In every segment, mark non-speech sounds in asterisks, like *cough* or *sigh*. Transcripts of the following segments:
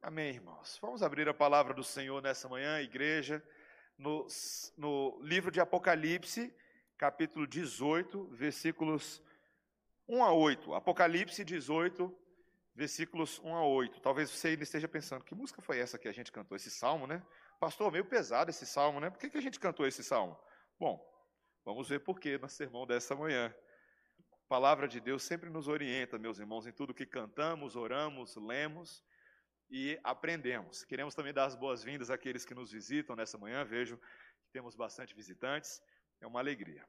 Amém, irmãos. Vamos abrir a palavra do Senhor nessa manhã, igreja, no, no livro de Apocalipse, capítulo 18, versículos 1 a 8. Apocalipse 18, versículos 1 a 8. Talvez você ainda esteja pensando, que música foi essa que a gente cantou? Esse salmo, né? Pastor, meio pesado esse salmo, né? Por que, que a gente cantou esse salmo? Bom, vamos ver por que no sermão dessa manhã. A palavra de Deus sempre nos orienta, meus irmãos, em tudo que cantamos, oramos, lemos e aprendemos. Queremos também dar as boas-vindas àqueles que nos visitam nessa manhã. Vejo que temos bastante visitantes. É uma alegria.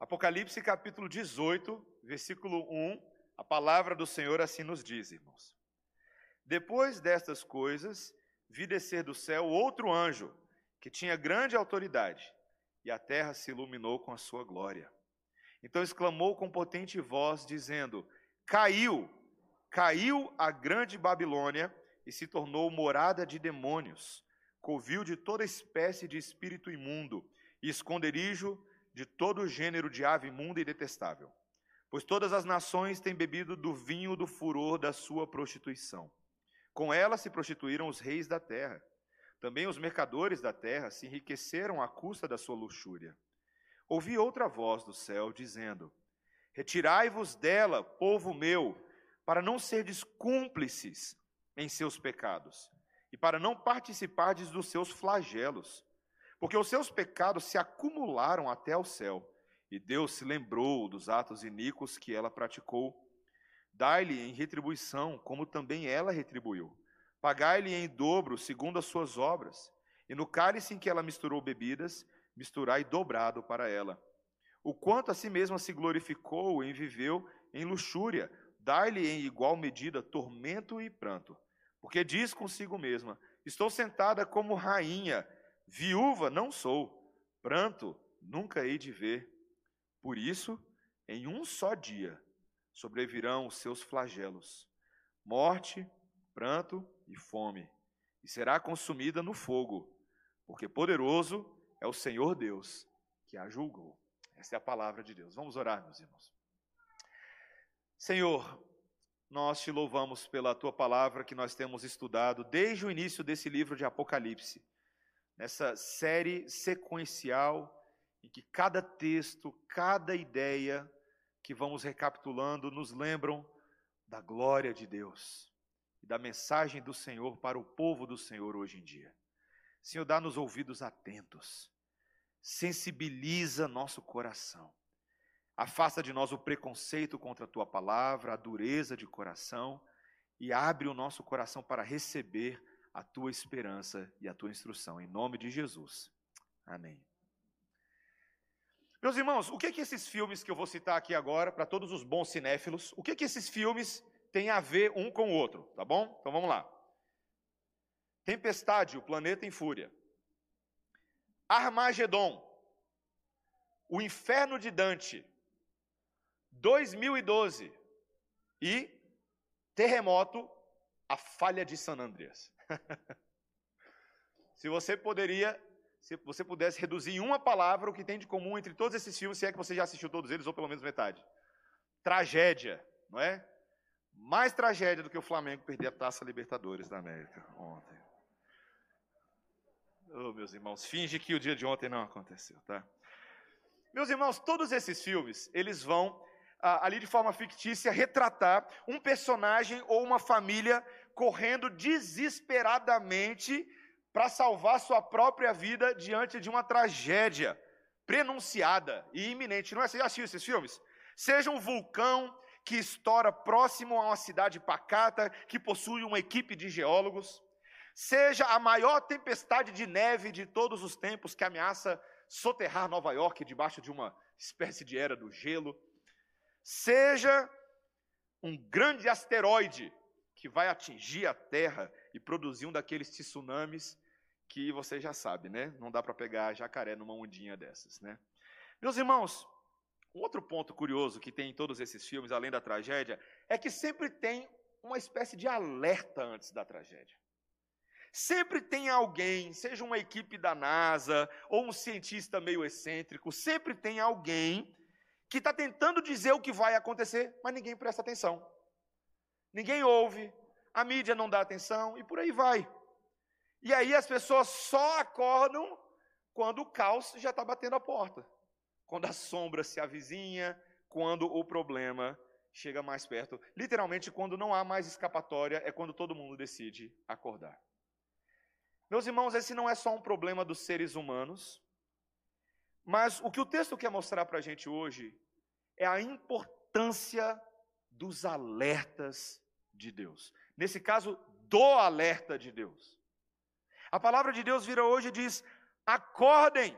Apocalipse capítulo 18, versículo 1, a palavra do Senhor assim nos diz, irmãos. Depois destas coisas, vi descer do céu outro anjo, que tinha grande autoridade, e a terra se iluminou com a sua glória. Então exclamou com potente voz, dizendo: Caiu, caiu a grande Babilônia e se tornou morada de demônios, covil de toda espécie de espírito imundo e esconderijo de todo gênero de ave imunda e detestável. Pois todas as nações têm bebido do vinho do furor da sua prostituição. Com ela se prostituíram os reis da terra. Também os mercadores da terra se enriqueceram à custa da sua luxúria. Ouvi outra voz do céu dizendo: Retirai-vos dela, povo meu, para não serdes cúmplices em seus pecados e para não participardes dos seus flagelos, porque os seus pecados se acumularam até ao céu, e Deus se lembrou dos atos iníquos que ela praticou. Dai-lhe em retribuição, como também ela retribuiu. Pagai-lhe em dobro, segundo as suas obras. E no cálice em que ela misturou bebidas, misturai dobrado para ela. O quanto a si mesma se glorificou e viveu em luxúria, dai-lhe em igual medida tormento e pranto. Porque diz consigo mesma: Estou sentada como rainha, viúva não sou, pranto nunca hei de ver. Por isso, em um só dia, sobrevirão os seus flagelos: morte, pranto e fome, e será consumida no fogo, porque poderoso é o Senhor Deus que a julgou. Essa é a palavra de Deus. Vamos orar, meus irmãos. Senhor, nós te louvamos pela tua palavra que nós temos estudado desde o início desse livro de Apocalipse, nessa série sequencial em que cada texto, cada ideia que vamos recapitulando nos lembram da glória de Deus e da mensagem do Senhor para o povo do Senhor hoje em dia. Senhor, dá-nos ouvidos atentos, sensibiliza nosso coração, afasta de nós o preconceito contra a tua palavra, a dureza de coração e abre o nosso coração para receber a tua esperança e a tua instrução. Em nome de Jesus. Amém. Meus irmãos, o que que esses filmes que eu vou citar aqui agora, para todos os bons cinéfilos, o que que esses filmes têm a ver um com o outro, tá bom? Então vamos lá. Tempestade, o planeta em fúria. Armagedon, o inferno de Dante. 2012 e terremoto, a falha de San Andreas. *laughs* se você poderia se você pudesse reduzir em uma palavra o que tem de comum entre todos esses filmes, se é que você já assistiu todos eles, ou pelo menos metade. Tragédia, não é? Mais tragédia do que o Flamengo perder a Taça Libertadores da América ontem. Oh, meus irmãos, finge que o dia de ontem não aconteceu, tá? Meus irmãos, todos esses filmes, eles vão ali de forma fictícia retratar um personagem ou uma família correndo desesperadamente para salvar sua própria vida diante de uma tragédia prenunciada e iminente. Não é? Você já assistiu esses filmes? Seja um vulcão que estoura próximo a uma cidade pacata, que possui uma equipe de geólogos, seja a maior tempestade de neve de todos os tempos que ameaça soterrar Nova York debaixo de uma espécie de era do gelo, seja um grande asteroide que vai atingir a Terra e produzir um daqueles tsunamis que você já sabe, né? Não dá para pegar jacaré numa ondinha dessas, né? Meus irmãos, um outro ponto curioso que tem em todos esses filmes, além da tragédia, é que sempre tem uma espécie de alerta antes da tragédia. Sempre tem alguém, seja uma equipe da NASA ou um cientista meio excêntrico, sempre tem alguém que está tentando dizer o que vai acontecer, mas ninguém presta atenção. Ninguém ouve, a mídia não dá atenção e por aí vai. E aí as pessoas só acordam quando o caos já está batendo a porta, quando a sombra se avizinha, quando o problema chega mais perto. Literalmente, quando não há mais escapatória, é quando todo mundo decide acordar. Meus irmãos, esse não é só um problema dos seres humanos, mas o que o texto quer mostrar para a gente hoje é a importância dos alertas de Deus. Nesse caso, do alerta de Deus. A palavra de Deus vira hoje e diz: acordem,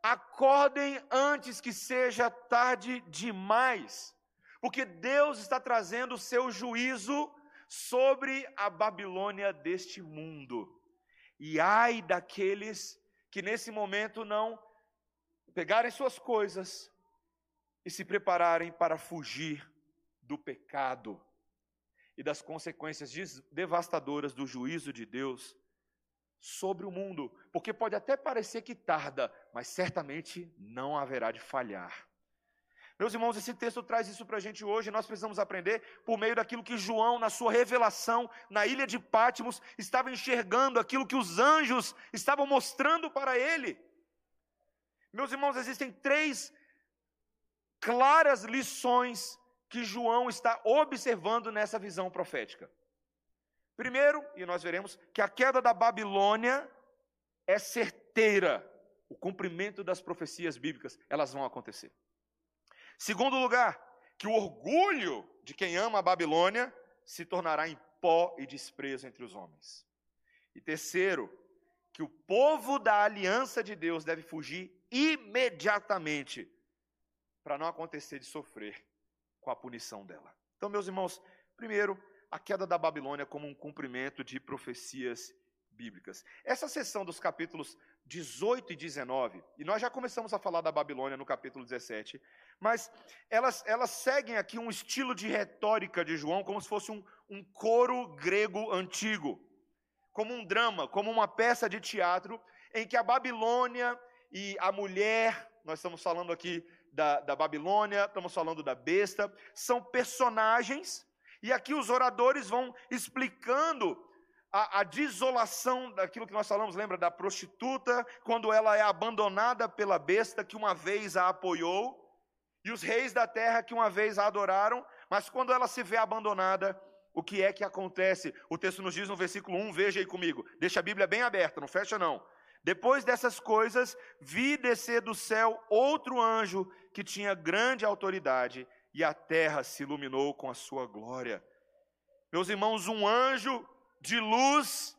acordem antes que seja tarde demais, porque Deus está trazendo o seu juízo sobre a Babilônia deste mundo. E ai daqueles que nesse momento não pegarem suas coisas e se prepararem para fugir do pecado e das consequências devastadoras do juízo de Deus sobre o mundo, porque pode até parecer que tarda, mas certamente não haverá de falhar. Meus irmãos, esse texto traz isso para a gente hoje. Nós precisamos aprender por meio daquilo que João, na sua revelação, na ilha de Pátimos, estava enxergando, aquilo que os anjos estavam mostrando para ele. Meus irmãos, existem três claras lições que João está observando nessa visão profética. Primeiro, e nós veremos, que a queda da Babilônia é certeira. O cumprimento das profecias bíblicas, elas vão acontecer. Segundo lugar, que o orgulho de quem ama a Babilônia se tornará em pó e desprezo entre os homens. E terceiro, que o povo da aliança de Deus deve fugir imediatamente para não acontecer de sofrer com a punição dela. Então, meus irmãos, primeiro, a queda da Babilônia como um cumprimento de profecias bíblicas. Essa sessão dos capítulos 18 e 19, e nós já começamos a falar da Babilônia no capítulo 17, mas elas, elas seguem aqui um estilo de retórica de João, como se fosse um, um coro grego antigo, como um drama, como uma peça de teatro, em que a Babilônia e a mulher, nós estamos falando aqui da, da Babilônia, estamos falando da besta, são personagens, e aqui os oradores vão explicando a, a, desolação daquilo que nós falamos, lembra da prostituta, quando ela é abandonada pela besta que uma vez a apoiou, e os reis da terra que uma vez a adoraram, mas quando ela se vê abandonada, o que é que acontece? O texto nos diz no versículo 1, veja aí comigo, deixa a Bíblia bem aberta, não fecha não. Depois dessas coisas, vi descer do céu outro anjo que tinha grande autoridade, e a terra se iluminou com a sua glória. Meus irmãos, um anjo de luz,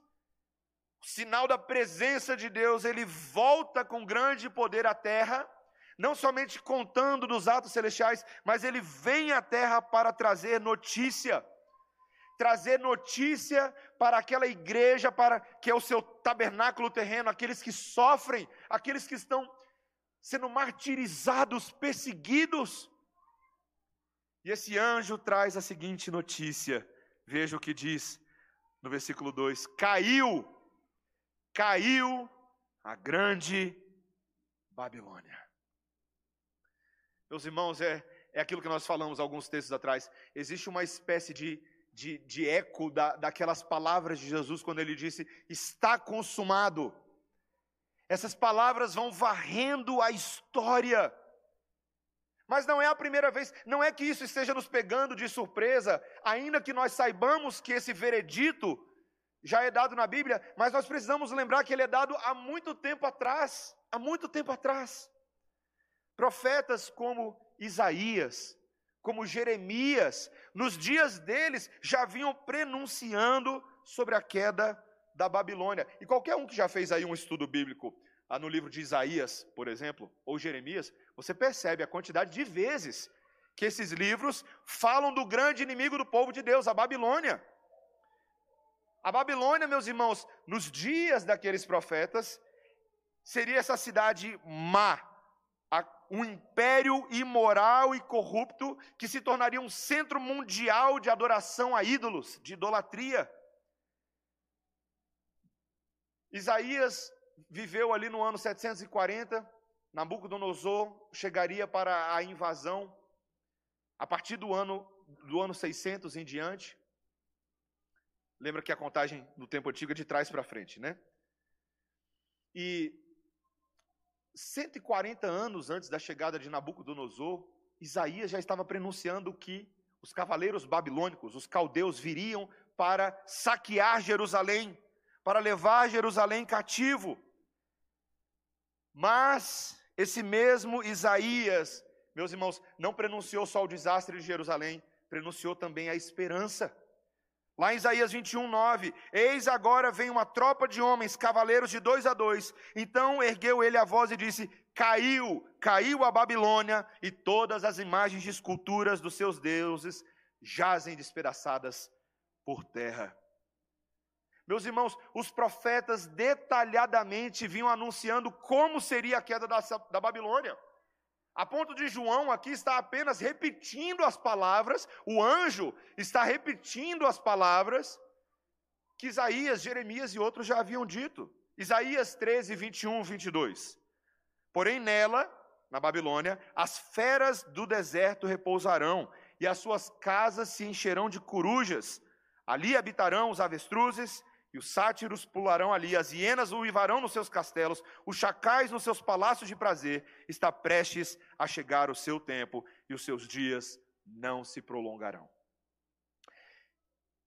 sinal da presença de Deus, ele volta com grande poder à terra, não somente contando dos atos celestiais, mas ele vem à terra para trazer notícia. Trazer notícia para aquela igreja, para que é o seu tabernáculo terreno, aqueles que sofrem, aqueles que estão sendo martirizados, perseguidos. E esse anjo traz a seguinte notícia: veja o que diz no versículo 2: Caiu, caiu a grande Babilônia. Meus irmãos, é, é aquilo que nós falamos alguns textos atrás. Existe uma espécie de, de, de eco da, daquelas palavras de Jesus quando ele disse: Está consumado. Essas palavras vão varrendo a história mas não é a primeira vez, não é que isso esteja nos pegando de surpresa, ainda que nós saibamos que esse veredito já é dado na Bíblia, mas nós precisamos lembrar que ele é dado há muito tempo atrás há muito tempo atrás. Profetas como Isaías, como Jeremias, nos dias deles já vinham prenunciando sobre a queda da Babilônia. E qualquer um que já fez aí um estudo bíblico ah, no livro de Isaías, por exemplo, ou Jeremias, você percebe a quantidade de vezes que esses livros falam do grande inimigo do povo de Deus, a Babilônia. A Babilônia, meus irmãos, nos dias daqueles profetas, seria essa cidade má, um império imoral e corrupto que se tornaria um centro mundial de adoração a ídolos, de idolatria. Isaías viveu ali no ano 740, Nabucodonosor chegaria para a invasão a partir do ano do ano 600 em diante. Lembra que a contagem no tempo antigo é de trás para frente, né? E 140 anos antes da chegada de Nabucodonosor, Isaías já estava pronunciando que os cavaleiros babilônicos, os caldeus, viriam para saquear Jerusalém, para levar Jerusalém cativo. Mas esse mesmo Isaías, meus irmãos, não pronunciou só o desastre de Jerusalém, pronunciou também a esperança. Lá em Isaías 21, 9: Eis agora vem uma tropa de homens, cavaleiros de dois a dois. Então ergueu ele a voz e disse: Caiu, caiu a Babilônia, e todas as imagens de esculturas dos seus deuses jazem despedaçadas por terra. Meus irmãos, os profetas detalhadamente vinham anunciando como seria a queda da, da Babilônia. A ponto de João aqui está apenas repetindo as palavras, o anjo está repetindo as palavras que Isaías, Jeremias e outros já haviam dito. Isaías 13, 21, 22. Porém, nela, na Babilônia, as feras do deserto repousarão, e as suas casas se encherão de corujas. Ali habitarão os avestruzes e os sátiros pularão ali, as hienas uivarão nos seus castelos, os chacais nos seus palácios de prazer. Está prestes a chegar o seu tempo e os seus dias não se prolongarão.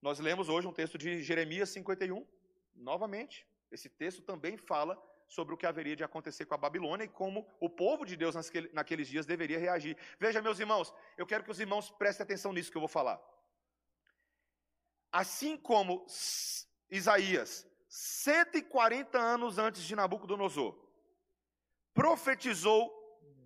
Nós lemos hoje um texto de Jeremias 51, novamente. Esse texto também fala sobre o que haveria de acontecer com a Babilônia e como o povo de Deus naqueles dias deveria reagir. Veja, meus irmãos, eu quero que os irmãos prestem atenção nisso que eu vou falar. Assim como Isaías, 140 anos antes de Nabucodonosor, profetizou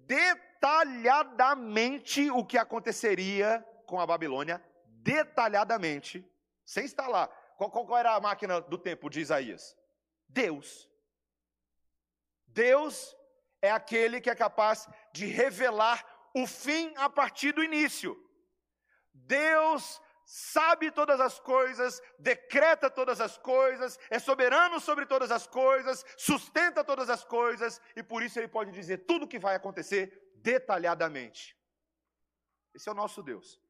detalhadamente o que aconteceria com a Babilônia, detalhadamente, sem estar lá. Qual, qual, era a máquina do tempo de Isaías? Deus. Deus é aquele que é capaz de revelar o fim a partir do início. Deus sabe todas as coisas, decreta todas as coisas, é soberano sobre todas as coisas, sustenta todas as coisas, e por isso ele pode dizer tudo o que vai acontecer detalhadamente. Esse é o nosso Deus.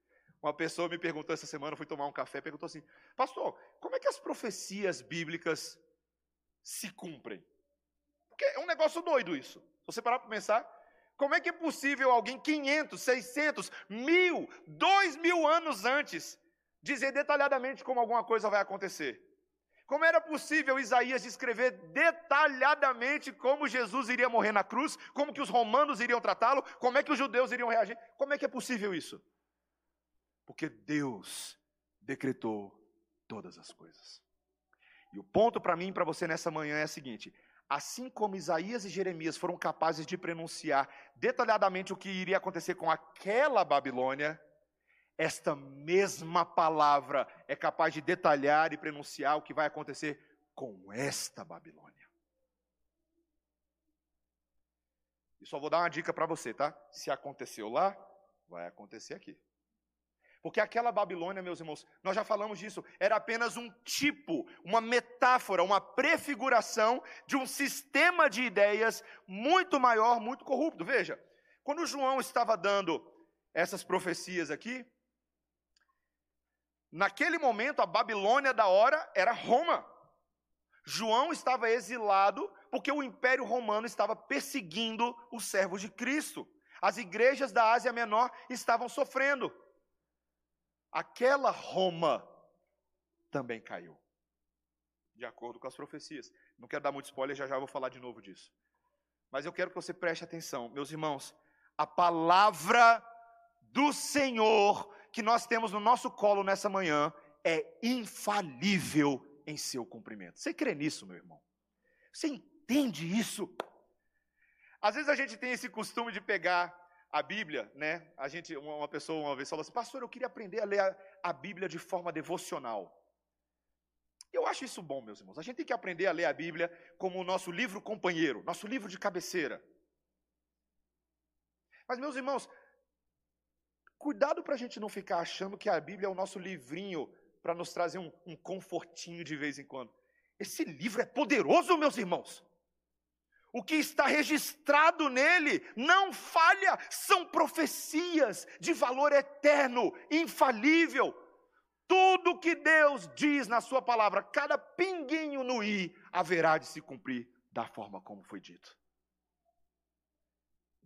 Uma pessoa me perguntou essa semana, fui tomar um café, perguntou assim: Pastor, como é que as profecias bíblicas se cumprem? Porque é um negócio doido isso. Se você parar para pensar, como é que é possível alguém 500, 600, mil, dois mil anos antes dizer detalhadamente como alguma coisa vai acontecer. Como era possível Isaías descrever detalhadamente como Jesus iria morrer na cruz, como que os romanos iriam tratá-lo, como é que os judeus iriam reagir? Como é que é possível isso? Porque Deus decretou todas as coisas. E o ponto para mim e para você nessa manhã é o seguinte: assim como Isaías e Jeremias foram capazes de pronunciar detalhadamente o que iria acontecer com aquela Babilônia, esta mesma palavra é capaz de detalhar e pronunciar o que vai acontecer com esta Babilônia. E só vou dar uma dica para você, tá? Se aconteceu lá, vai acontecer aqui. Porque aquela Babilônia, meus irmãos, nós já falamos disso, era apenas um tipo, uma metáfora, uma prefiguração de um sistema de ideias muito maior, muito corrupto. Veja, quando João estava dando essas profecias aqui, Naquele momento, a Babilônia da hora era Roma. João estava exilado porque o Império Romano estava perseguindo os servos de Cristo. As igrejas da Ásia Menor estavam sofrendo. Aquela Roma também caiu, de acordo com as profecias. Não quero dar muito spoiler, já já vou falar de novo disso. Mas eu quero que você preste atenção, meus irmãos. A palavra do Senhor que nós temos no nosso colo nessa manhã é infalível em seu cumprimento. Você crê nisso, meu irmão? Você entende isso? Às vezes a gente tem esse costume de pegar a Bíblia, né? A gente, uma pessoa uma vez falou assim, pastor, eu queria aprender a ler a, a Bíblia de forma devocional. Eu acho isso bom, meus irmãos. A gente tem que aprender a ler a Bíblia como o nosso livro companheiro, nosso livro de cabeceira. Mas, meus irmãos, Cuidado para a gente não ficar achando que a Bíblia é o nosso livrinho para nos trazer um, um confortinho de vez em quando. Esse livro é poderoso, meus irmãos. O que está registrado nele não falha, são profecias de valor eterno, infalível. Tudo que Deus diz na sua palavra, cada pinguinho no i, haverá de se cumprir da forma como foi dito.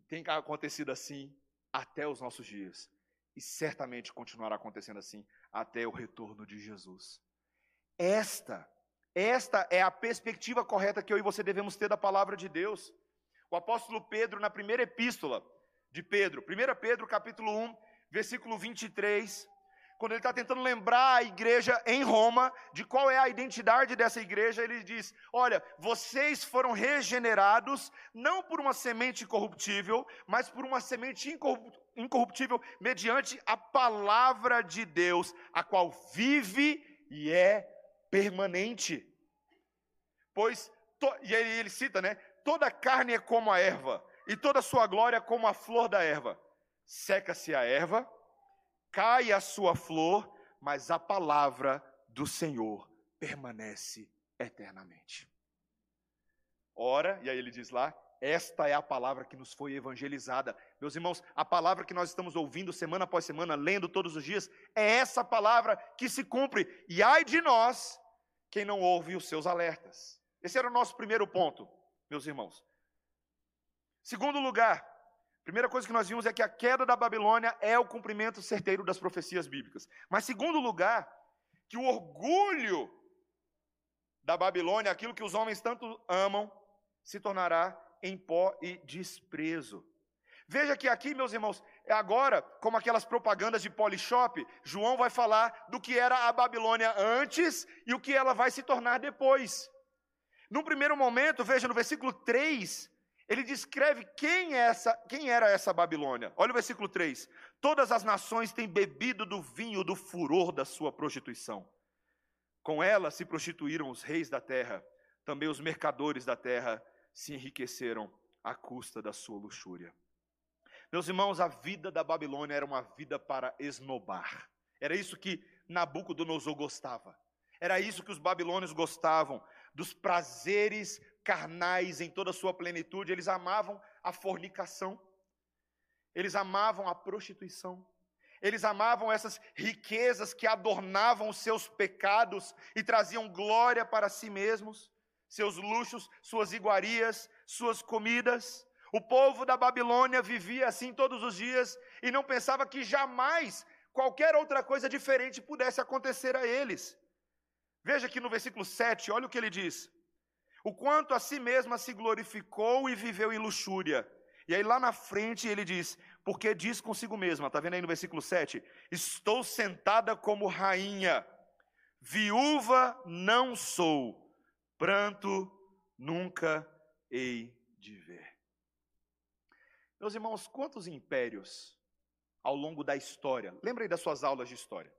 Tem acontecido assim até os nossos dias. E certamente continuará acontecendo assim até o retorno de Jesus. Esta, esta é a perspectiva correta que eu e você devemos ter da palavra de Deus. O apóstolo Pedro, na primeira epístola de Pedro, 1 Pedro capítulo 1, versículo 23, quando ele está tentando lembrar a igreja em Roma de qual é a identidade dessa igreja, ele diz: Olha, vocês foram regenerados não por uma semente corruptível, mas por uma semente incorruptível, mediante a palavra de Deus, a qual vive e é permanente. Pois, to, e aí ele cita, né? Toda carne é como a erva, e toda sua glória como a flor da erva. Seca-se a erva, cai a sua flor, mas a palavra do Senhor permanece eternamente. Ora, e aí ele diz lá, esta é a palavra que nos foi evangelizada. Meus irmãos, a palavra que nós estamos ouvindo semana após semana, lendo todos os dias, é essa palavra que se cumpre. E ai de nós, quem não ouve os seus alertas. Esse era o nosso primeiro ponto, meus irmãos. Segundo lugar, primeira coisa que nós vimos é que a queda da Babilônia é o cumprimento certeiro das profecias bíblicas. Mas segundo lugar, que o orgulho da Babilônia, aquilo que os homens tanto amam, se tornará em pó e desprezo. Veja que aqui, meus irmãos, é agora, como aquelas propagandas de Polishop, João vai falar do que era a Babilônia antes e o que ela vai se tornar depois. No primeiro momento, veja no versículo 3, ele descreve quem, é essa, quem era essa Babilônia. Olha o versículo 3. Todas as nações têm bebido do vinho do furor da sua prostituição. Com ela se prostituíram os reis da terra, também os mercadores da terra se enriqueceram à custa da sua luxúria. Meus irmãos, a vida da Babilônia era uma vida para esnobar. Era isso que Nabucodonosor gostava. Era isso que os babilônios gostavam, dos prazeres carnais em toda a sua plenitude. Eles amavam a fornicação. Eles amavam a prostituição. Eles amavam essas riquezas que adornavam os seus pecados e traziam glória para si mesmos seus luxos, suas iguarias, suas comidas. O povo da Babilônia vivia assim todos os dias e não pensava que jamais qualquer outra coisa diferente pudesse acontecer a eles. Veja aqui no versículo 7, olha o que ele diz: O quanto a si mesma se glorificou e viveu em luxúria. E aí lá na frente ele diz: Porque diz consigo mesma, está vendo aí no versículo 7? Estou sentada como rainha, viúva não sou pranto nunca hei de ver. Meus irmãos, quantos impérios ao longo da história, lembrem das suas aulas de história,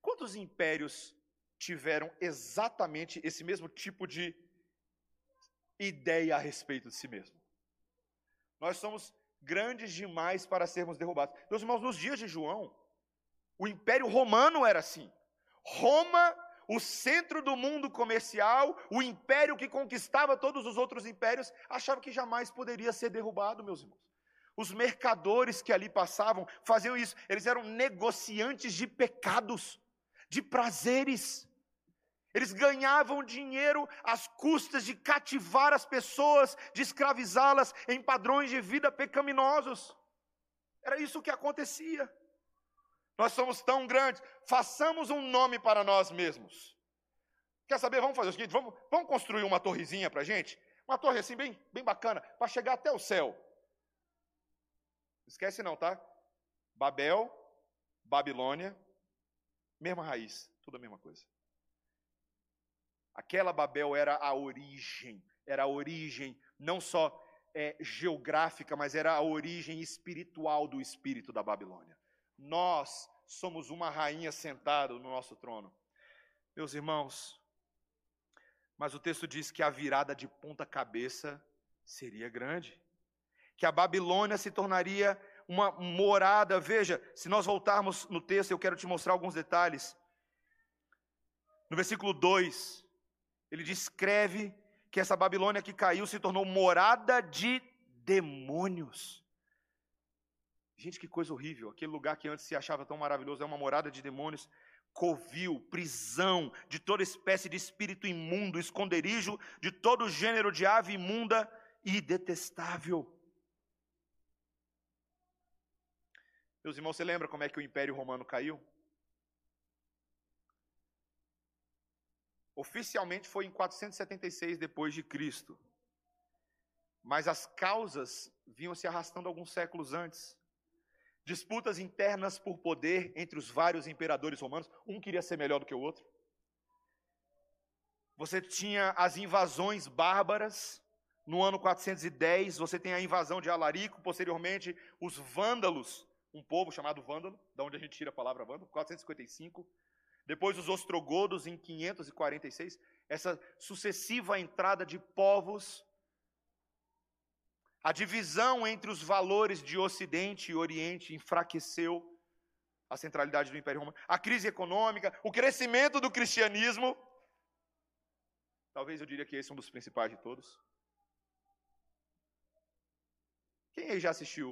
quantos impérios tiveram exatamente esse mesmo tipo de ideia a respeito de si mesmo? Nós somos grandes demais para sermos derrubados. Meus irmãos, nos dias de João, o Império Romano era assim. Roma o centro do mundo comercial, o império que conquistava todos os outros impérios, achava que jamais poderia ser derrubado, meus irmãos. Os mercadores que ali passavam faziam isso, eles eram negociantes de pecados, de prazeres. Eles ganhavam dinheiro às custas de cativar as pessoas, de escravizá-las em padrões de vida pecaminosos. Era isso que acontecia. Nós somos tão grandes, façamos um nome para nós mesmos. Quer saber? Vamos fazer o seguinte: vamos, vamos construir uma torrezinha para a gente? Uma torre assim, bem, bem bacana, para chegar até o céu. Esquece não, tá? Babel, Babilônia, mesma raiz, tudo a mesma coisa. Aquela Babel era a origem, era a origem não só é, geográfica, mas era a origem espiritual do espírito da Babilônia. Nós somos uma rainha sentada no nosso trono. Meus irmãos, mas o texto diz que a virada de ponta cabeça seria grande, que a Babilônia se tornaria uma morada. Veja, se nós voltarmos no texto, eu quero te mostrar alguns detalhes. No versículo 2, ele descreve que essa Babilônia que caiu se tornou morada de demônios. Gente, que coisa horrível. Aquele lugar que antes se achava tão maravilhoso é uma morada de demônios. covil, prisão de toda espécie de espírito imundo, esconderijo de todo gênero de ave imunda e detestável. Meus irmãos, você lembra como é que o Império Romano caiu? Oficialmente foi em 476 depois de Cristo. Mas as causas vinham se arrastando alguns séculos antes. Disputas internas por poder entre os vários imperadores romanos, um queria ser melhor do que o outro. Você tinha as invasões bárbaras, no ano 410, você tem a invasão de Alarico, posteriormente os vândalos, um povo chamado vândalo, da onde a gente tira a palavra vândalo, 455. Depois os ostrogodos em 546, essa sucessiva entrada de povos, a divisão entre os valores de Ocidente e Oriente enfraqueceu a centralidade do Império Romano, a crise econômica, o crescimento do cristianismo. Talvez eu diria que esse é um dos principais de todos. Quem aí já assistiu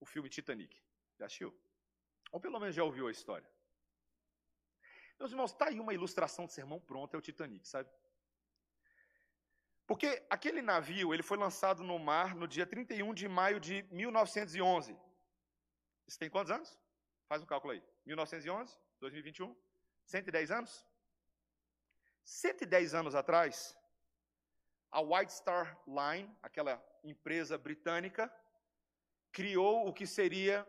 o filme Titanic? Já assistiu? Ou pelo menos já ouviu a história? Meus irmãos, está aí uma ilustração de sermão pronto, é o Titanic, sabe? Porque aquele navio, ele foi lançado no mar no dia 31 de maio de 1911. Isso tem quantos anos? Faz um cálculo aí. 1911, 2021, 110 anos? 110 anos atrás, a White Star Line, aquela empresa britânica, criou o que seria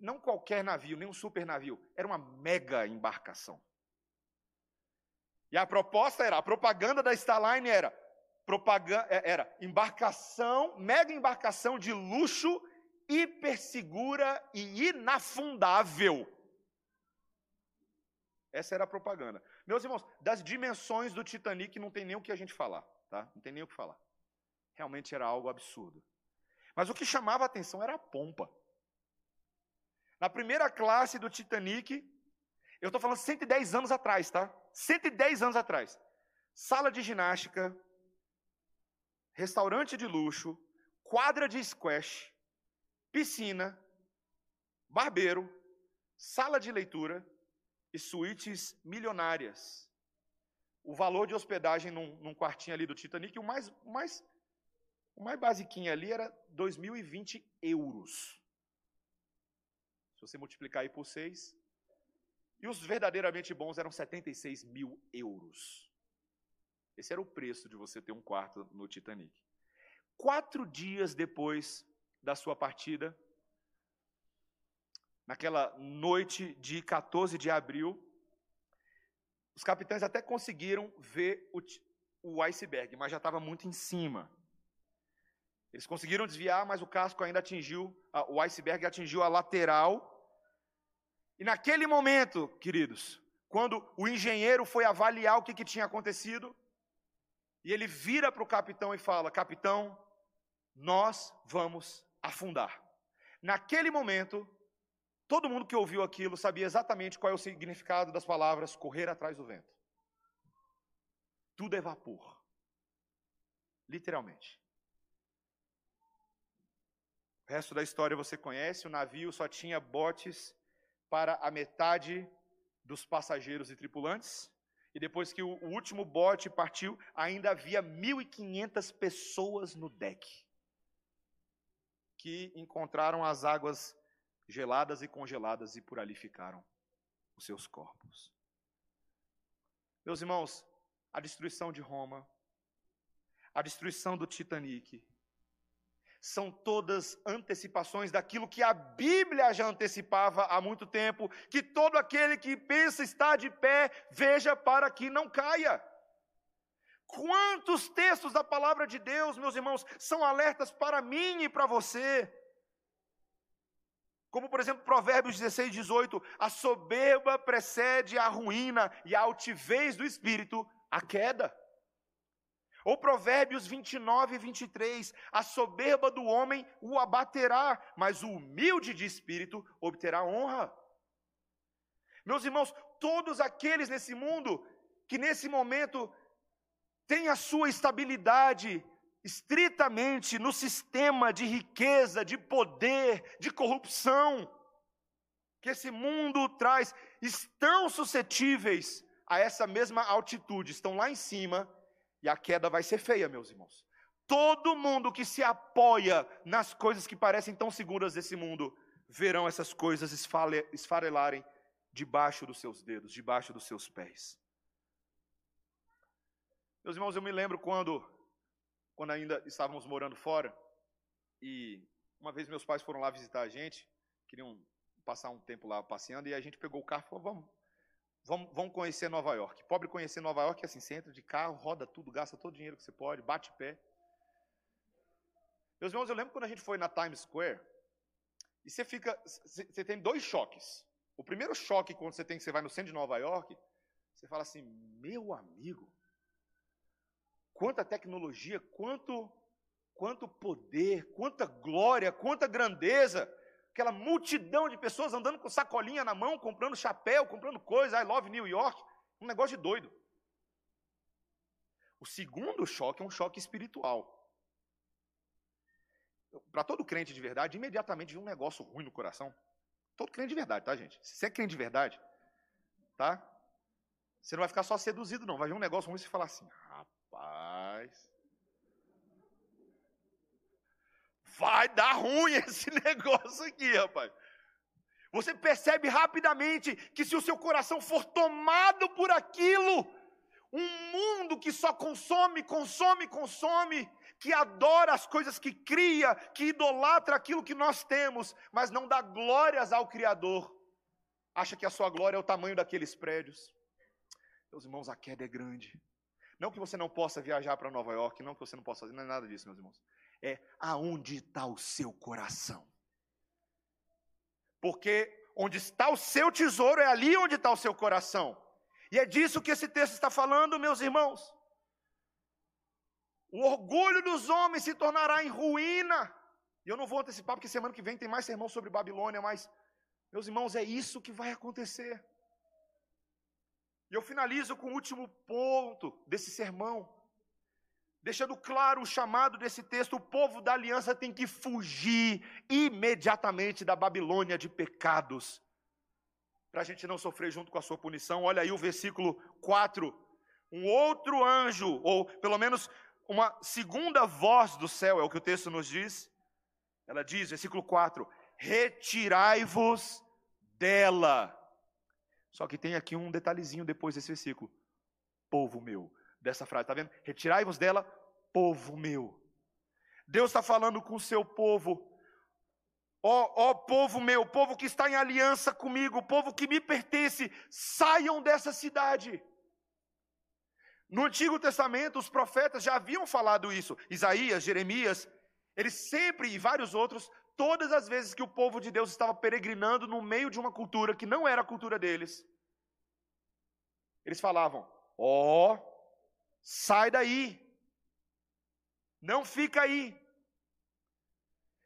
não qualquer navio, nem um super navio, era uma mega embarcação. E a proposta era, a propaganda da Starline era, propaganda, é, era embarcação, mega embarcação de luxo, hiper segura e inafundável. Essa era a propaganda. Meus irmãos, das dimensões do Titanic não tem nem o que a gente falar, tá? Não tem nem o que falar. Realmente era algo absurdo. Mas o que chamava a atenção era a pompa. Na primeira classe do Titanic, eu estou falando 110 anos atrás, tá? 110 anos atrás. Sala de ginástica, restaurante de luxo, quadra de squash, piscina, barbeiro, sala de leitura e suítes milionárias. O valor de hospedagem num, num quartinho ali do Titanic, o mais, o mais, o mais basiquinho ali era 2.020 euros. Se você multiplicar aí por seis. E os verdadeiramente bons eram 76 mil euros. Esse era o preço de você ter um quarto no Titanic. Quatro dias depois da sua partida, naquela noite de 14 de abril, os capitães até conseguiram ver o, o iceberg, mas já estava muito em cima. Eles conseguiram desviar, mas o casco ainda atingiu, o iceberg atingiu a lateral. E naquele momento, queridos, quando o engenheiro foi avaliar o que, que tinha acontecido, e ele vira para o capitão e fala: Capitão, nós vamos afundar. Naquele momento, todo mundo que ouviu aquilo sabia exatamente qual é o significado das palavras correr atrás do vento. Tudo é vapor. Literalmente. O resto da história você conhece: o navio só tinha botes para a metade dos passageiros e tripulantes. E depois que o, último bote partiu, ainda havia 1.500 pessoas no deck que encontraram as águas geladas e congeladas e por ali ficaram os seus corpos. Meus irmãos, a destruição de Roma, a destruição do Titanic, são todas antecipações daquilo que a Bíblia já antecipava há muito tempo, que todo aquele que pensa estar de pé, veja para que não caia. Quantos textos da palavra de Deus, meus irmãos, são alertas para mim e para você? Como, por exemplo, Provérbios 16, 18: a soberba precede a ruína e a altivez do espírito, a queda. Ou Provérbios 29 e 23: A soberba do homem o abaterá, mas o humilde de espírito obterá honra. Meus irmãos, todos aqueles nesse mundo que nesse momento têm a sua estabilidade estritamente no sistema de riqueza, de poder, de corrupção, que esse mundo traz, estão suscetíveis a essa mesma altitude, estão lá em cima, e a queda vai ser feia, meus irmãos. Todo mundo que se apoia nas coisas que parecem tão seguras desse mundo, verão essas coisas esfarelarem debaixo dos seus dedos, debaixo dos seus pés. Meus irmãos, eu me lembro quando, quando ainda estávamos morando fora, e uma vez meus pais foram lá visitar a gente, queriam passar um tempo lá passeando, e a gente pegou o carro e falou, vamos, vamos, vamos conhecer Nova York. Pobre conhecer Nova York, assim, você entra de carro, roda tudo, gasta todo o dinheiro que você pode, bate pé. Meus irmãos, eu lembro quando a gente foi na Times Square, e você fica, você tem dois choques. O primeiro choque quando você tem que você vai no centro de Nova York, você fala assim: "Meu amigo, quanta tecnologia, quanto quanto poder, quanta glória, quanta grandeza, aquela multidão de pessoas andando com sacolinha na mão, comprando chapéu, comprando coisa, I love New York, um negócio de doido. O segundo choque é um choque espiritual para todo crente de verdade, imediatamente vem um negócio ruim no coração. Todo crente de verdade, tá, gente? Se você é crente de verdade, tá? Você não vai ficar só seduzido, não. Vai vir um negócio ruim e você falar assim, rapaz. Vai dar ruim *laughs* esse negócio aqui, rapaz. Você percebe rapidamente que se o seu coração for tomado por aquilo, um mundo que só consome, consome, consome, que adora as coisas que cria, que idolatra aquilo que nós temos, mas não dá glórias ao Criador, acha que a sua glória é o tamanho daqueles prédios. Meus irmãos, a queda é grande. Não que você não possa viajar para Nova York, não que você não possa fazer, não é nada disso, meus irmãos. É aonde está o seu coração. Porque onde está o seu tesouro é ali onde está o seu coração. E é disso que esse texto está falando, meus irmãos. O orgulho dos homens se tornará em ruína. E eu não vou antecipar, porque semana que vem tem mais sermão sobre Babilônia, mas, meus irmãos, é isso que vai acontecer. E eu finalizo com o último ponto desse sermão, deixando claro o chamado desse texto: o povo da aliança tem que fugir imediatamente da Babilônia de pecados, para a gente não sofrer junto com a sua punição. Olha aí o versículo 4. Um outro anjo, ou pelo menos uma segunda voz do céu, é o que o texto nos diz. Ela diz, versículo 4: Retirai-vos dela. Só que tem aqui um detalhezinho depois desse versículo. Povo meu. Dessa frase, está vendo? Retirai-vos dela, povo meu. Deus está falando com o seu povo. Ó, oh, povo meu, povo que está em aliança comigo, povo que me pertence, saiam dessa cidade. No Antigo Testamento, os profetas já haviam falado isso. Isaías, Jeremias, eles sempre e vários outros, todas as vezes que o povo de Deus estava peregrinando no meio de uma cultura que não era a cultura deles, eles falavam: Ó, oh, sai daí, não fica aí.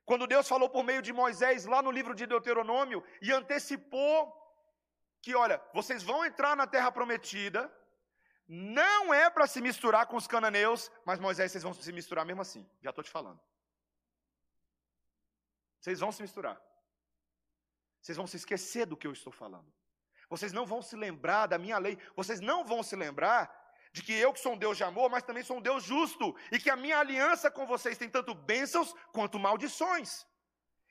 Quando Deus falou por meio de Moisés lá no livro de Deuteronômio e antecipou que, olha, vocês vão entrar na terra prometida, não é para se misturar com os cananeus, mas Moisés, vocês vão se misturar mesmo assim. Já estou te falando. Vocês vão se misturar. Vocês vão se esquecer do que eu estou falando. Vocês não vão se lembrar da minha lei. Vocês não vão se lembrar de que eu que sou um Deus de amor, mas também sou um Deus justo. E que a minha aliança com vocês tem tanto bênçãos quanto maldições.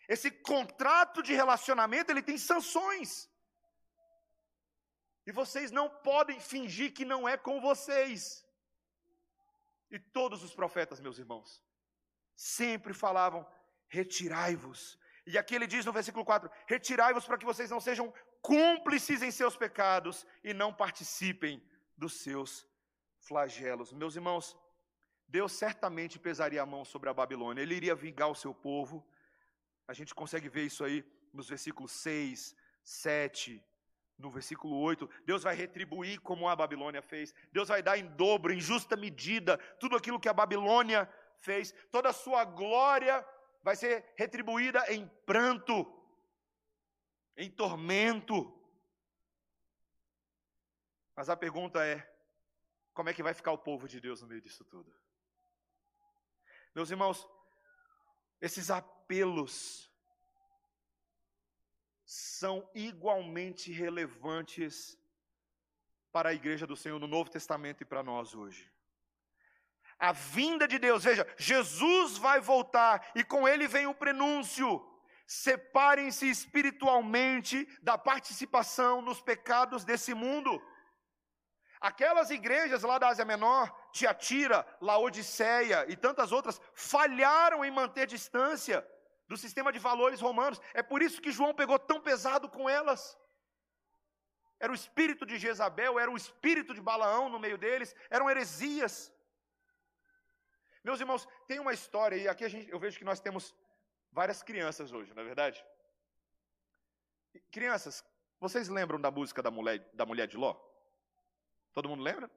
Esse contrato de relacionamento, ele tem sanções. E vocês não podem fingir que não é com vocês. E todos os profetas, meus irmãos, sempre falavam: retirai-vos. E aqui ele diz no versículo 4: retirai-vos para que vocês não sejam cúmplices em seus pecados e não participem dos seus flagelos. Meus irmãos, Deus certamente pesaria a mão sobre a Babilônia, ele iria vingar o seu povo. A gente consegue ver isso aí nos versículos 6, 7, no versículo 8, Deus vai retribuir como a Babilônia fez. Deus vai dar em dobro, em justa medida, tudo aquilo que a Babilônia fez. Toda a sua glória vai ser retribuída em pranto, em tormento. Mas a pergunta é: como é que vai ficar o povo de Deus no meio disso tudo? Meus irmãos, esses apelos são igualmente relevantes para a igreja do Senhor no Novo Testamento e para nós hoje. A vinda de Deus, veja, Jesus vai voltar e com ele vem o prenúncio. Separem-se espiritualmente da participação nos pecados desse mundo. Aquelas igrejas lá da Ásia Menor, Tiatira, Laodiceia e tantas outras, falharam em manter distância do sistema de valores romanos. É por isso que João pegou tão pesado com elas. Era o espírito de Jezabel, era o espírito de Balaão no meio deles, eram heresias. Meus irmãos, tem uma história, e aqui gente, eu vejo que nós temos várias crianças hoje, não é verdade? Crianças, vocês lembram da música da mulher, da mulher de Ló? Todo mundo lembra?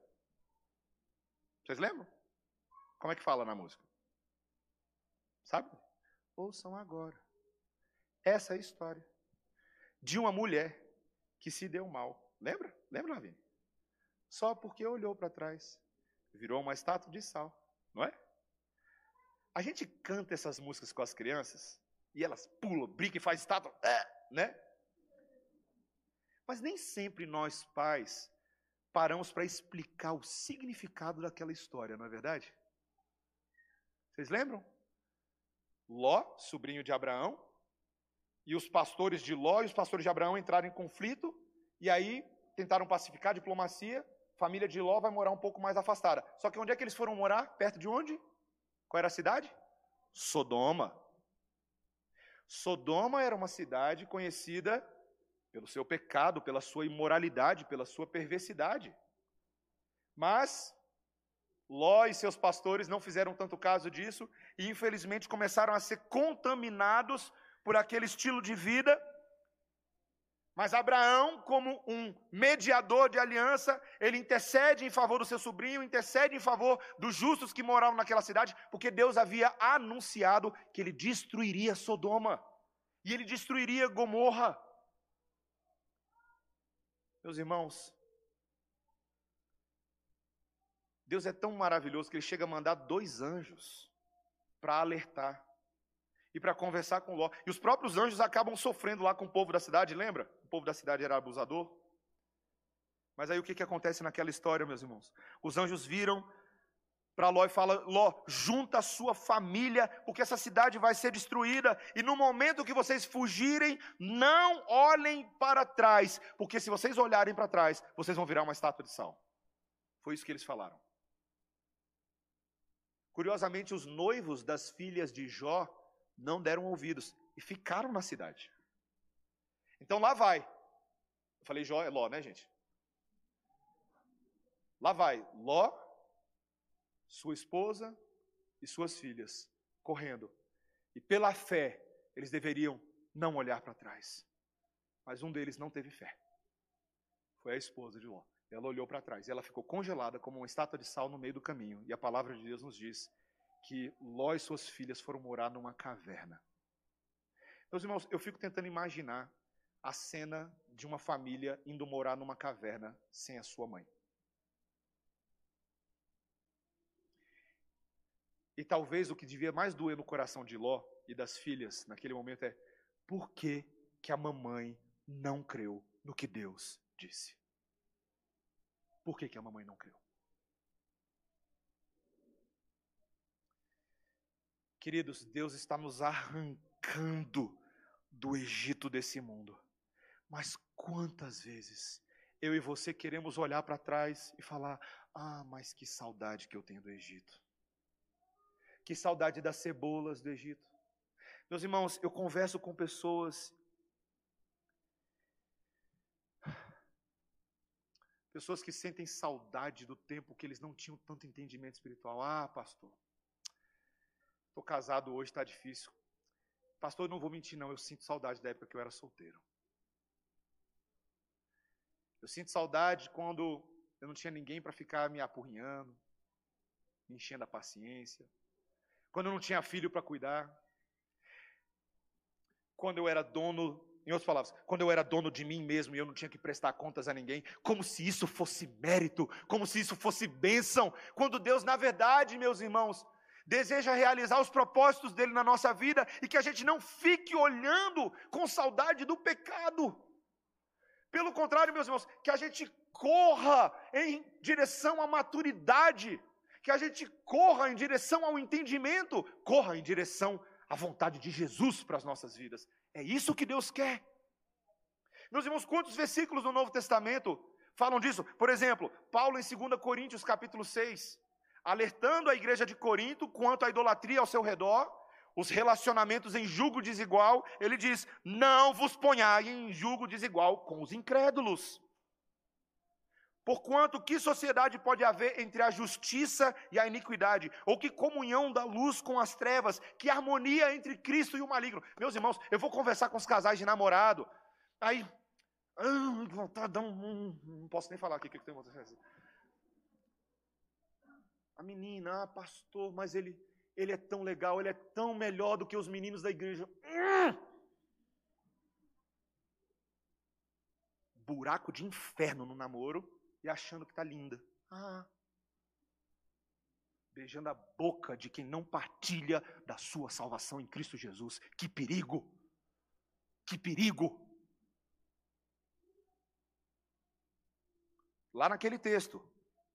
Vocês lembram? Como é que fala na música? Sabe? Ouçam agora. Essa é a história de uma mulher que se deu mal. Lembra? Lembra, Lavínia? Só porque olhou para trás. Virou uma estátua de sal, não é? A gente canta essas músicas com as crianças e elas pulam, brincam e fazem estátua, é, né? Mas nem sempre nós pais paramos para explicar o significado daquela história, não é verdade? Vocês lembram? Ló, sobrinho de Abraão, e os pastores de Ló e os pastores de Abraão entraram em conflito, e aí tentaram pacificar a diplomacia, família de Ló vai morar um pouco mais afastada. Só que onde é que eles foram morar? Perto de onde? Qual era a cidade? Sodoma. Sodoma era uma cidade conhecida pelo seu pecado, pela sua imoralidade, pela sua perversidade. Mas Ló e seus pastores não fizeram tanto caso disso e, infelizmente, começaram a ser contaminados por aquele estilo de vida mas Abraão, como um mediador de aliança, ele intercede em favor do seu sobrinho, intercede em favor dos justos que moravam naquela cidade, porque Deus havia anunciado que ele destruiria Sodoma e ele destruiria Gomorra. Meus irmãos, Deus é tão maravilhoso que ele chega a mandar dois anjos para alertar e para conversar com Ló. E os próprios anjos acabam sofrendo lá com o povo da cidade, lembra? O povo da cidade era abusador. Mas aí o que, que acontece naquela história, meus irmãos? Os anjos viram para Ló e falam: Ló, junta a sua família, porque essa cidade vai ser destruída. E no momento que vocês fugirem, não olhem para trás, porque se vocês olharem para trás, vocês vão virar uma estátua de sal. Foi isso que eles falaram. Curiosamente, os noivos das filhas de Jó não deram ouvidos e ficaram na cidade. Então lá vai. Eu falei Jó, é Ló, né, gente? Lá vai Ló, sua esposa e suas filhas correndo. E pela fé, eles deveriam não olhar para trás. Mas um deles não teve fé. Foi a esposa de Ló. Ela olhou para trás e ela ficou congelada como uma estátua de sal no meio do caminho. E a palavra de Deus nos diz que Ló e suas filhas foram morar numa caverna. Meus irmãos, eu fico tentando imaginar a cena de uma família indo morar numa caverna sem a sua mãe. E talvez o que devia mais doer no coração de Ló e das filhas naquele momento é por que, que a mamãe não creu no que Deus disse? Por que, que a mamãe não creu? Queridos, Deus está nos arrancando do Egito desse mundo. Mas quantas vezes eu e você queremos olhar para trás e falar: ah, mas que saudade que eu tenho do Egito. Que saudade das cebolas do Egito. Meus irmãos, eu converso com pessoas. Pessoas que sentem saudade do tempo que eles não tinham tanto entendimento espiritual. Ah, pastor, Estou casado hoje, está difícil. Pastor, não vou mentir, não. Eu sinto saudade da época que eu era solteiro. Eu sinto saudade quando eu não tinha ninguém para ficar me apurrinhando, me enchendo a paciência. Quando eu não tinha filho para cuidar. Quando eu era dono, em outras palavras, quando eu era dono de mim mesmo e eu não tinha que prestar contas a ninguém, como se isso fosse mérito, como se isso fosse bênção. Quando Deus, na verdade, meus irmãos, deseja realizar os propósitos dele na nossa vida e que a gente não fique olhando com saudade do pecado. Pelo contrário, meus irmãos, que a gente corra em direção à maturidade, que a gente corra em direção ao entendimento, corra em direção à vontade de Jesus para as nossas vidas. É isso que Deus quer. Meus irmãos, quantos versículos no Novo Testamento falam disso? Por exemplo, Paulo em 2 Coríntios capítulo 6, alertando a igreja de Corinto quanto à idolatria ao seu redor, os relacionamentos em julgo desigual, ele diz: Não vos ponhai em julgo desigual com os incrédulos. Porquanto, que sociedade pode haver entre a justiça e a iniquidade? Ou que comunhão da luz com as trevas? Que harmonia entre Cristo e o maligno? Meus irmãos, eu vou conversar com os casais de namorado. Aí, ah, não posso nem falar aqui o que, tem fazer. A menina, ah, pastor, mas ele, ele é tão legal, ele é tão melhor do que os meninos da igreja. Hum! Buraco de inferno no namoro e achando que está linda. Ah. Beijando a boca de quem não partilha da sua salvação em Cristo Jesus. Que perigo! Que perigo! Lá naquele texto,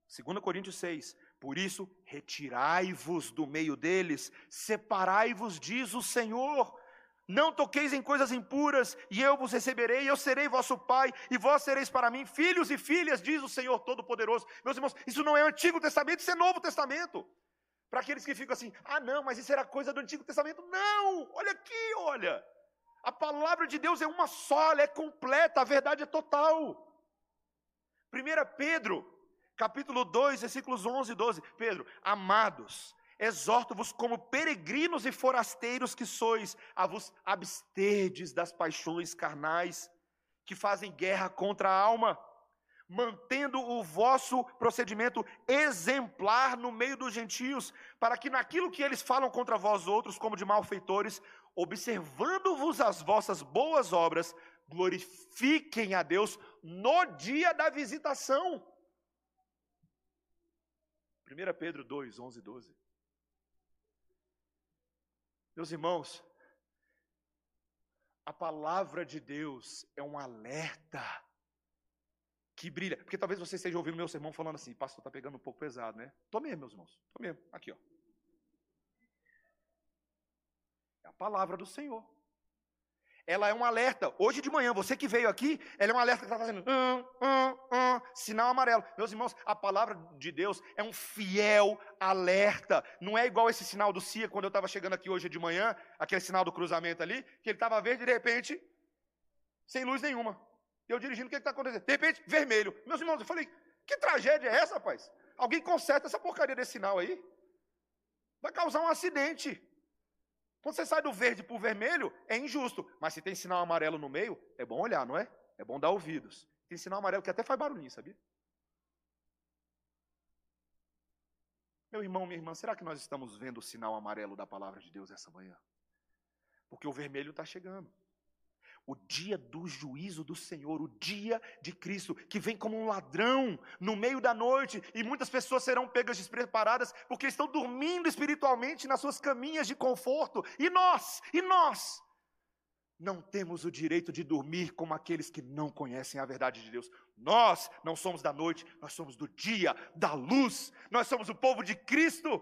2 Coríntios 6, por isso, retirai-vos do meio deles, separai-vos, diz o Senhor. Não toqueis em coisas impuras, e eu vos receberei, eu serei vosso pai, e vós sereis para mim filhos e filhas, diz o Senhor Todo-Poderoso. Meus irmãos, isso não é Antigo Testamento, isso é Novo Testamento. Para aqueles que ficam assim, ah, não, mas isso era coisa do Antigo Testamento. Não, olha aqui, olha. A palavra de Deus é uma só, ela é completa, a verdade é total. 1 Pedro, capítulo 2, versículos 11 e 12. Pedro, amados, exorto-vos como peregrinos e forasteiros que sois, a vos absterdes das paixões carnais que fazem guerra contra a alma, mantendo o vosso procedimento exemplar no meio dos gentios, para que naquilo que eles falam contra vós outros, como de malfeitores, observando-vos as vossas boas obras, glorifiquem a Deus no dia da visitação. 1 Pedro 2, 11 e 12. Meus irmãos, a palavra de Deus é um alerta que brilha. Porque talvez você esteja ouvindo meu sermão falando assim, pastor, está pegando um pouco pesado, né? Tô mesmo, meus irmãos. Tô mesmo. Aqui, ó. É a palavra do Senhor ela é um alerta. Hoje de manhã, você que veio aqui, ela é um alerta que está fazendo hum, hum, hum, sinal amarelo. Meus irmãos, a palavra de Deus é um fiel alerta. Não é igual esse sinal do CIA quando eu estava chegando aqui hoje de manhã, aquele sinal do cruzamento ali, que ele estava verde e de repente, sem luz nenhuma. Eu dirigindo, o que está acontecendo? De repente, vermelho. Meus irmãos, eu falei, que tragédia é essa, rapaz? Alguém conserta essa porcaria desse sinal aí? Vai causar um acidente. Quando você sai do verde para o vermelho, é injusto. Mas se tem sinal amarelo no meio, é bom olhar, não é? É bom dar ouvidos. Tem sinal amarelo que até faz barulhinho, sabia? Meu irmão, minha irmã, será que nós estamos vendo o sinal amarelo da palavra de Deus essa manhã? Porque o vermelho está chegando o dia do juízo do Senhor, o dia de Cristo, que vem como um ladrão no meio da noite, e muitas pessoas serão pegas despreparadas, porque estão dormindo espiritualmente nas suas caminhas de conforto, e nós, e nós, não temos o direito de dormir como aqueles que não conhecem a verdade de Deus. Nós não somos da noite, nós somos do dia, da luz, nós somos o povo de Cristo.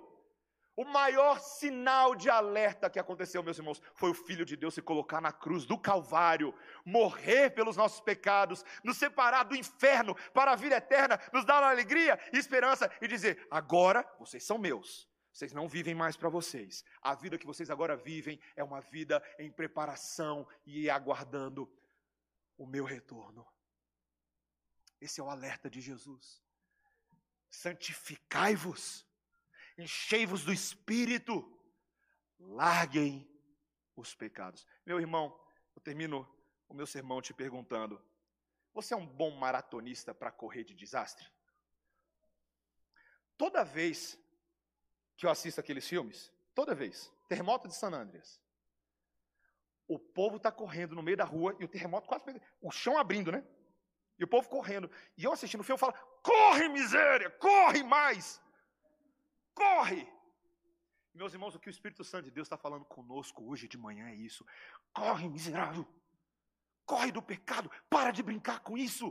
O maior sinal de alerta que aconteceu, meus irmãos, foi o Filho de Deus se colocar na cruz do Calvário, morrer pelos nossos pecados, nos separar do inferno para a vida eterna, nos dar alegria e esperança e dizer: agora vocês são meus. Vocês não vivem mais para vocês. A vida que vocês agora vivem é uma vida em preparação e aguardando o meu retorno. Esse é o alerta de Jesus. Santificai-vos enchei-vos do espírito, larguem os pecados. Meu irmão, eu termino o meu sermão te perguntando: você é um bom maratonista para correr de desastre? Toda vez que eu assisto aqueles filmes, toda vez, terremoto de San Andreas, o povo está correndo no meio da rua e o terremoto quase pega, o chão abrindo, né? E o povo correndo. E eu assistindo o filme, eu falo: corre, miséria, corre mais corre. Meus irmãos, o que o Espírito Santo de Deus está falando conosco hoje de manhã é isso. Corre, miserável. Corre do pecado. Para de brincar com isso.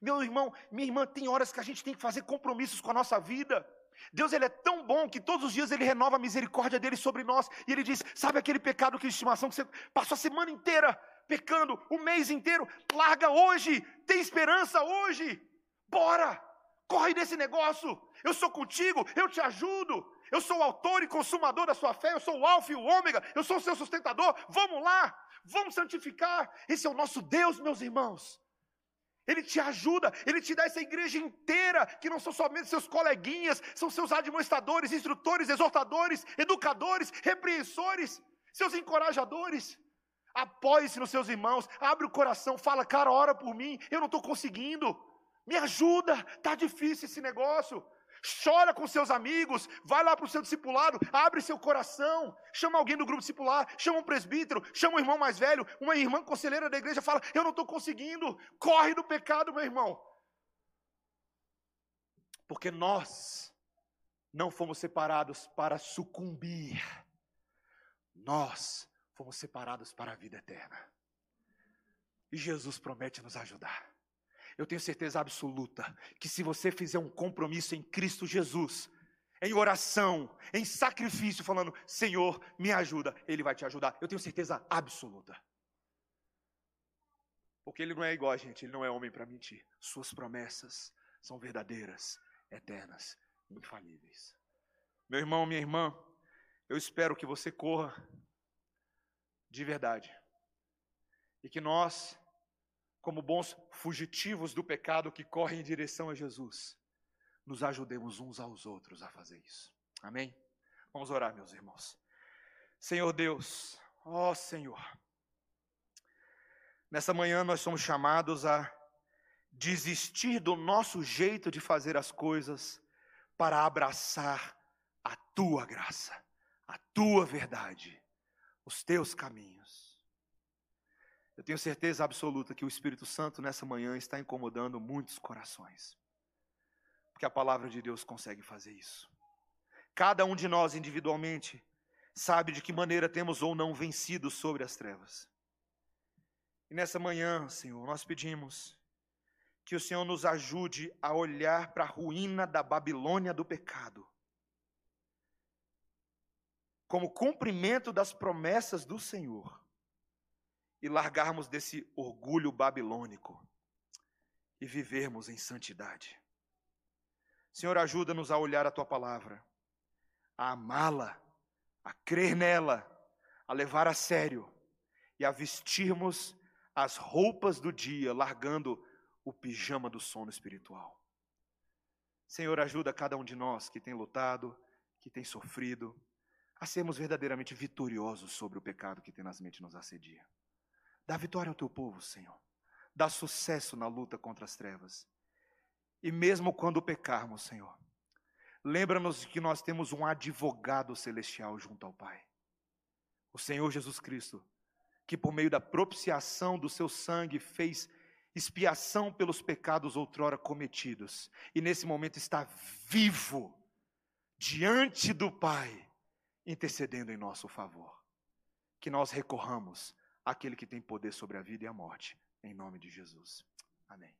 Meu irmão, minha irmã, tem horas que a gente tem que fazer compromissos com a nossa vida. Deus ele é tão bom que todos os dias ele renova a misericórdia dele sobre nós. E ele diz: Sabe aquele pecado que estimação que você passou a semana inteira pecando, o mês inteiro? Larga hoje, tem esperança hoje. Bora, corre desse negócio. Eu sou contigo, eu te ajudo. Eu sou o autor e consumador da sua fé, eu sou o alfa e o ômega, eu sou o seu sustentador. Vamos lá, vamos santificar. Esse é o nosso Deus, meus irmãos. Ele te ajuda, ele te dá essa igreja inteira, que não são somente seus coleguinhas, são seus administradores, instrutores, exortadores, educadores, repreensores, seus encorajadores. Apoie-se nos seus irmãos, abre o coração, fala, cara, ora por mim, eu não estou conseguindo, me ajuda, está difícil esse negócio chora com seus amigos, vai lá para o seu discipulado, abre seu coração, chama alguém do grupo discipular, chama um presbítero, chama um irmão mais velho, uma irmã conselheira da igreja, fala: Eu não estou conseguindo, corre do pecado, meu irmão. Porque nós não fomos separados para sucumbir, nós fomos separados para a vida eterna. E Jesus promete nos ajudar eu tenho certeza absoluta que se você fizer um compromisso em Cristo Jesus, em oração, em sacrifício, falando, Senhor, me ajuda, Ele vai te ajudar. Eu tenho certeza absoluta. Porque Ele não é igual a gente, Ele não é homem para mentir. Suas promessas são verdadeiras, eternas, infalíveis. Meu irmão, minha irmã, eu espero que você corra de verdade. E que nós como bons fugitivos do pecado que correm em direção a Jesus, nos ajudemos uns aos outros a fazer isso. Amém? Vamos orar, meus irmãos. Senhor Deus, ó Senhor, nessa manhã nós somos chamados a desistir do nosso jeito de fazer as coisas para abraçar a tua graça, a tua verdade, os teus caminhos. Eu tenho certeza absoluta que o Espírito Santo nessa manhã está incomodando muitos corações. Porque a palavra de Deus consegue fazer isso. Cada um de nós individualmente sabe de que maneira temos ou não vencido sobre as trevas. E nessa manhã, Senhor, nós pedimos que o Senhor nos ajude a olhar para a ruína da Babilônia do pecado, como cumprimento das promessas do Senhor e largarmos desse orgulho babilônico e vivermos em santidade. Senhor, ajuda-nos a olhar a tua palavra, a amá-la, a crer nela, a levar a sério e a vestirmos as roupas do dia, largando o pijama do sono espiritual. Senhor, ajuda cada um de nós que tem lutado, que tem sofrido, a sermos verdadeiramente vitoriosos sobre o pecado que tenazmente nos assedia. Dá vitória ao teu povo, Senhor. Dá sucesso na luta contra as trevas. E mesmo quando pecarmos, Senhor, lembra-nos que nós temos um advogado celestial junto ao Pai. O Senhor Jesus Cristo, que por meio da propiciação do seu sangue fez expiação pelos pecados outrora cometidos, e nesse momento está vivo diante do Pai, intercedendo em nosso favor. Que nós recorramos aquele que tem poder sobre a vida e a morte, em nome de Jesus. Amém.